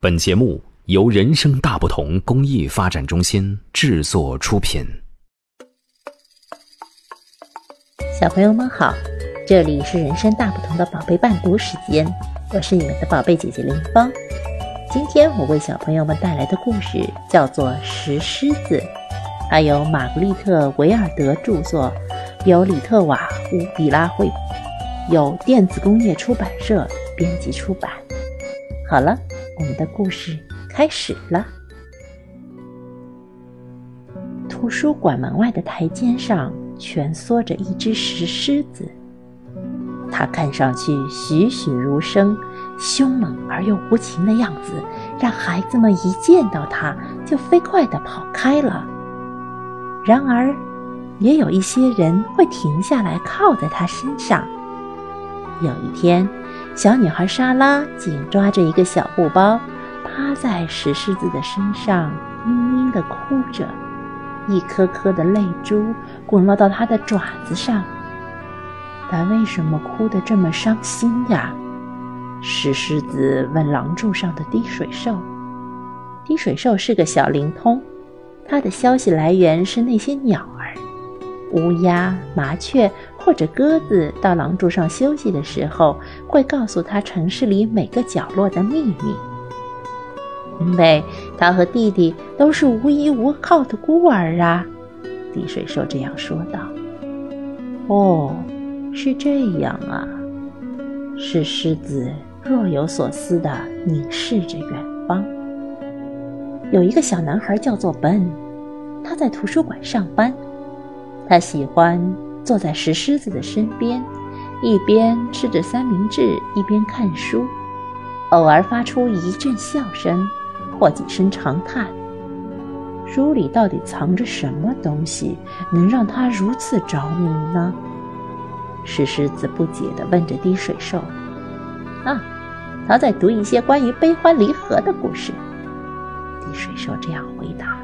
本节目由人生大不同公益发展中心制作出品。小朋友们好，这里是人生大不同的宝贝伴读时间，我是你们的宝贝姐姐林芳。今天我为小朋友们带来的故事叫做《石狮子》，它由玛格丽特·维尔德著作，由里特瓦·乌比拉绘，由电子工业出版社编辑出版。好了。我们的故事开始了。图书馆门外的台阶上蜷缩着一只石狮子，它看上去栩栩如生、凶猛而又无情的样子，让孩子们一见到它就飞快地跑开了。然而，也有一些人会停下来靠在它身上。有一天。小女孩莎拉紧抓着一个小布包，趴在石狮子的身上，嘤嘤地哭着，一颗颗的泪珠滚落到她的爪子上。她为什么哭得这么伤心呀？石狮子问廊柱上的滴水兽。滴水兽是个小灵通，它的消息来源是那些鸟儿。乌鸦、麻雀或者鸽子到廊柱上休息的时候，会告诉他城市里每个角落的秘密。因为他和弟弟都是无依无靠的孤儿啊，滴水兽这样说道。“哦，是这样啊。”是狮子若有所思地凝视着远方。有一个小男孩叫做笨，他在图书馆上班。他喜欢坐在石狮子的身边，一边吃着三明治，一边看书，偶尔发出一阵笑声或几声长叹。书里到底藏着什么东西，能让他如此着迷呢？石狮子不解地问着滴水兽：“啊，他在读一些关于悲欢离合的故事。”滴水兽这样回答。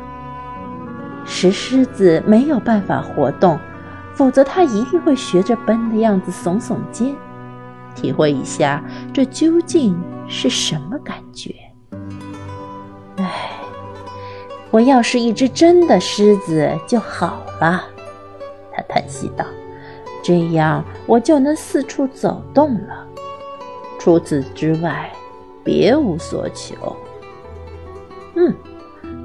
石狮子没有办法活动，否则他一定会学着奔的样子耸耸肩，体会一下这究竟是什么感觉。唉，我要是一只真的狮子就好了，他叹息道，这样我就能四处走动了。除此之外，别无所求。嗯。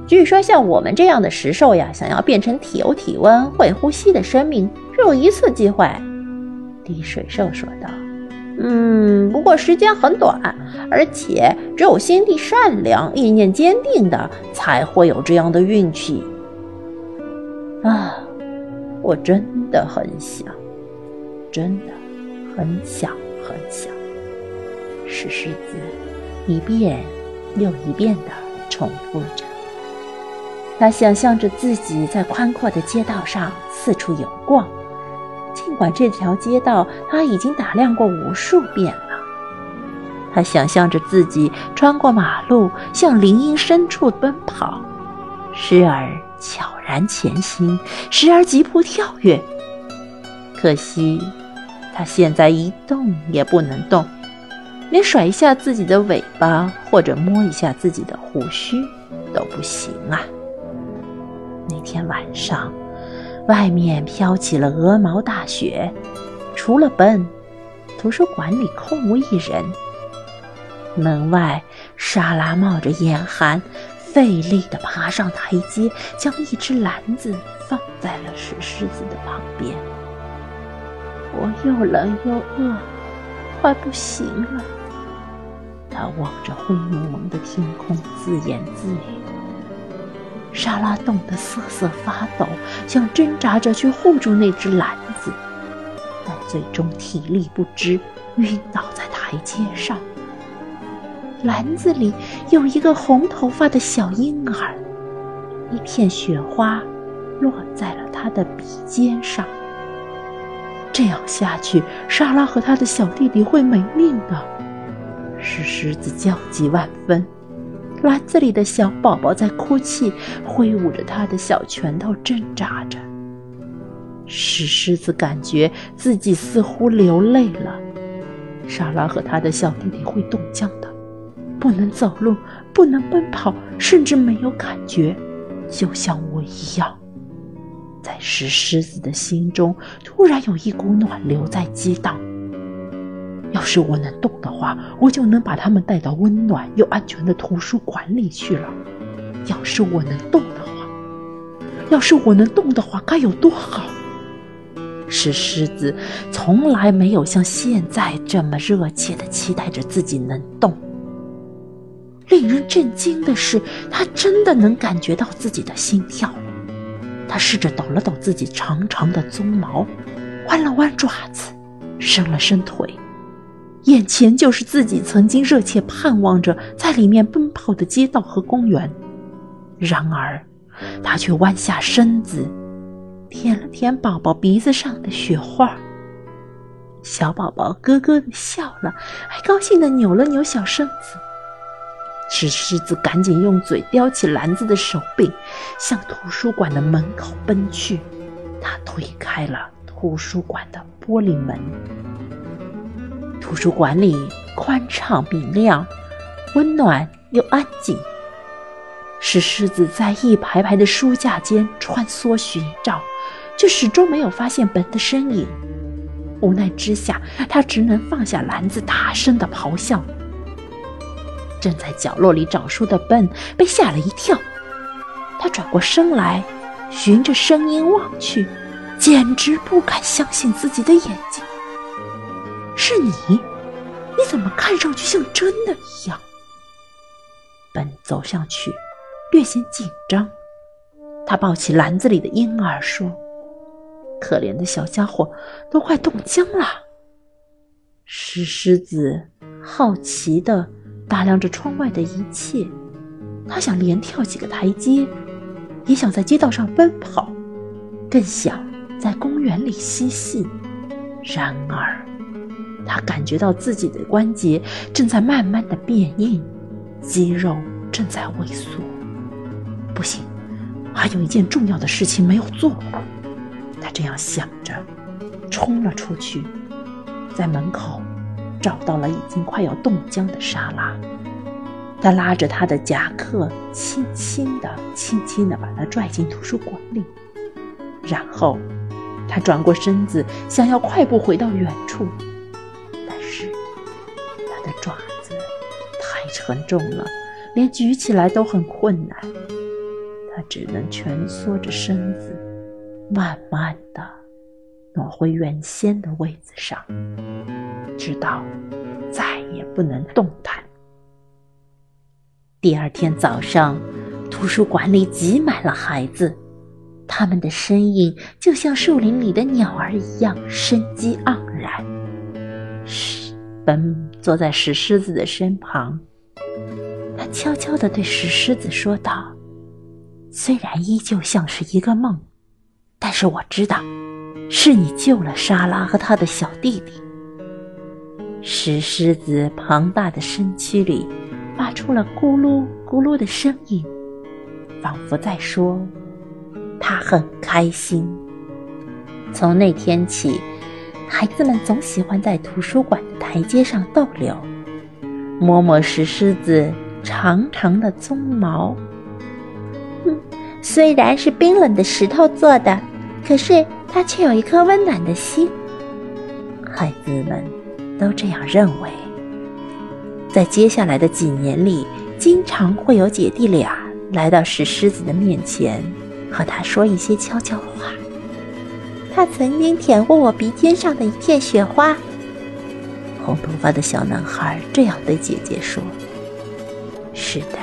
据说，像我们这样的石兽呀，想要变成体有体温、会呼吸的生命，只有一次机会。”滴水兽说道。“嗯，不过时间很短，而且只有心地善良、意念坚定的才会有这样的运气。”啊，我真的很想，真的很想很想。石狮子一遍又一遍地重复着。他想象着自己在宽阔的街道上四处游逛，尽管这条街道他已经打量过无数遍了。他想象着自己穿过马路，向林荫深处奔跑，时而悄然前行，时而急步跳跃。可惜，他现在一动也不能动，连甩一下自己的尾巴或者摸一下自己的胡须都不行啊！那天晚上，外面飘起了鹅毛大雪，除了笨，图书馆里空无一人。门外，莎拉冒着严寒，费力地爬上台阶，将一只篮子放在了石狮子的旁边。我又冷又饿，快不行了。他望着灰蒙蒙的天空，自言自语。莎拉冻得瑟瑟发抖，想挣扎着去护住那只篮子，但最终体力不支，晕倒在台阶上。篮子里有一个红头发的小婴儿，一片雪花落在了他的鼻尖上。这样下去，莎拉和他的小弟弟会没命的。石狮子焦急万分。篮子里的小宝宝在哭泣，挥舞着他的小拳头挣扎着。石狮子感觉自己似乎流泪了。莎拉和他的小弟弟会冻僵的，不能走路，不能奔跑，甚至没有感觉，就像我一样。在石狮子的心中，突然有一股暖流在激荡。要是我能动的话，我就能把他们带到温暖又安全的图书馆里去了。要是我能动的话，要是我能动的话，该有多好！石狮子从来没有像现在这么热切的期待着自己能动。令人震惊的是，他真的能感觉到自己的心跳。他试着抖了抖自己长长的鬃毛，弯了弯爪子，伸了伸腿，眼前就是自己曾经热切盼望着在里面奔跑的街道和公园。然而，他却弯下身子，舔了舔宝宝鼻子上的雪花。小宝宝咯咯的笑了，还高兴的扭了扭小身子。石狮子赶紧用嘴叼起篮子的手柄，向图书馆的门口奔去。他推开了图书馆的玻璃门。图书馆里宽敞明亮，温暖又安静。石狮子在一排排的书架间穿梭寻找，却始终没有发现本的身影。无奈之下，他只能放下篮子，大声的咆哮。正在角落里找书的笨被吓了一跳，他转过身来，循着声音望去，简直不敢相信自己的眼睛。是你？你怎么看上去像真的一样？本走上去，略显紧张。他抱起篮子里的婴儿说：“可怜的小家伙，都快冻僵了。”石狮子好奇的。打量着窗外的一切，他想连跳几个台阶，也想在街道上奔跑，更想在公园里嬉戏。然而，他感觉到自己的关节正在慢慢的变硬，肌肉正在萎缩。不行，还有一件重要的事情没有做。他这样想着，冲了出去，在门口。找到了已经快要冻僵的莎拉，他拉着他的夹克，轻轻地、轻轻地把他拽进图书馆里。然后，他转过身子，想要快步回到远处，爪子太沉重了，连举起来都很困难。他只能蜷缩着身子，慢慢地挪回原先的位子上。直到再也不能动弹。第二天早上，图书馆里挤满了孩子，他们的身影就像树林里的鸟儿一样生机盎然。石本坐在石狮子的身旁，他悄悄地对石狮子说道：“虽然依旧像是一个梦，但是我知道，是你救了莎拉和他的小弟弟。”石狮子庞大的身躯里发出了咕噜咕噜的声音，仿佛在说：“他很开心。”从那天起，孩子们总喜欢在图书馆的台阶上逗留，摸摸石狮子长长的鬃毛。虽然是冰冷的石头做的，可是它却有一颗温暖的心。孩子们。都这样认为。在接下来的几年里，经常会有姐弟俩来到石狮子的面前，和他说一些悄悄话。他曾经舔过我鼻尖上的一片雪花。红头发的小男孩这样对姐姐说：“是的，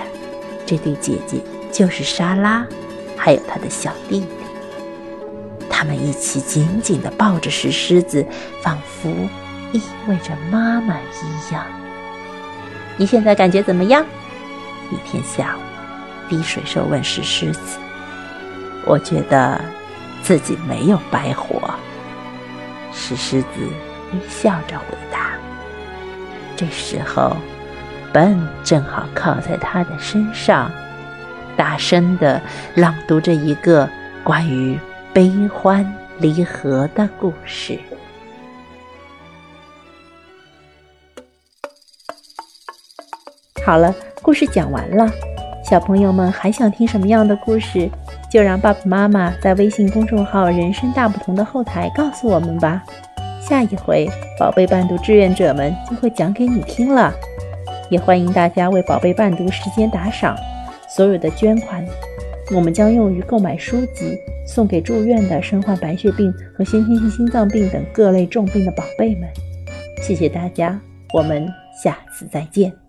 这对姐姐就是莎拉，还有他的小弟弟。他们一起紧紧地抱着石狮子，仿佛……”意味着妈妈一样。你现在感觉怎么样？一天下午，滴水兽问石狮子：“我觉得自己没有白活。”石狮子微笑着回答。这时候，笨正好靠在他的身上，大声的朗读着一个关于悲欢离合的故事。好了，故事讲完了，小朋友们还想听什么样的故事？就让爸爸妈妈在微信公众号“人生大不同”的后台告诉我们吧。下一回，宝贝伴读志愿者们就会讲给你听了。也欢迎大家为宝贝伴读时间打赏，所有的捐款，我们将用于购买书籍，送给住院的身患白血病和先天性心脏病等各类重病的宝贝们。谢谢大家，我们下次再见。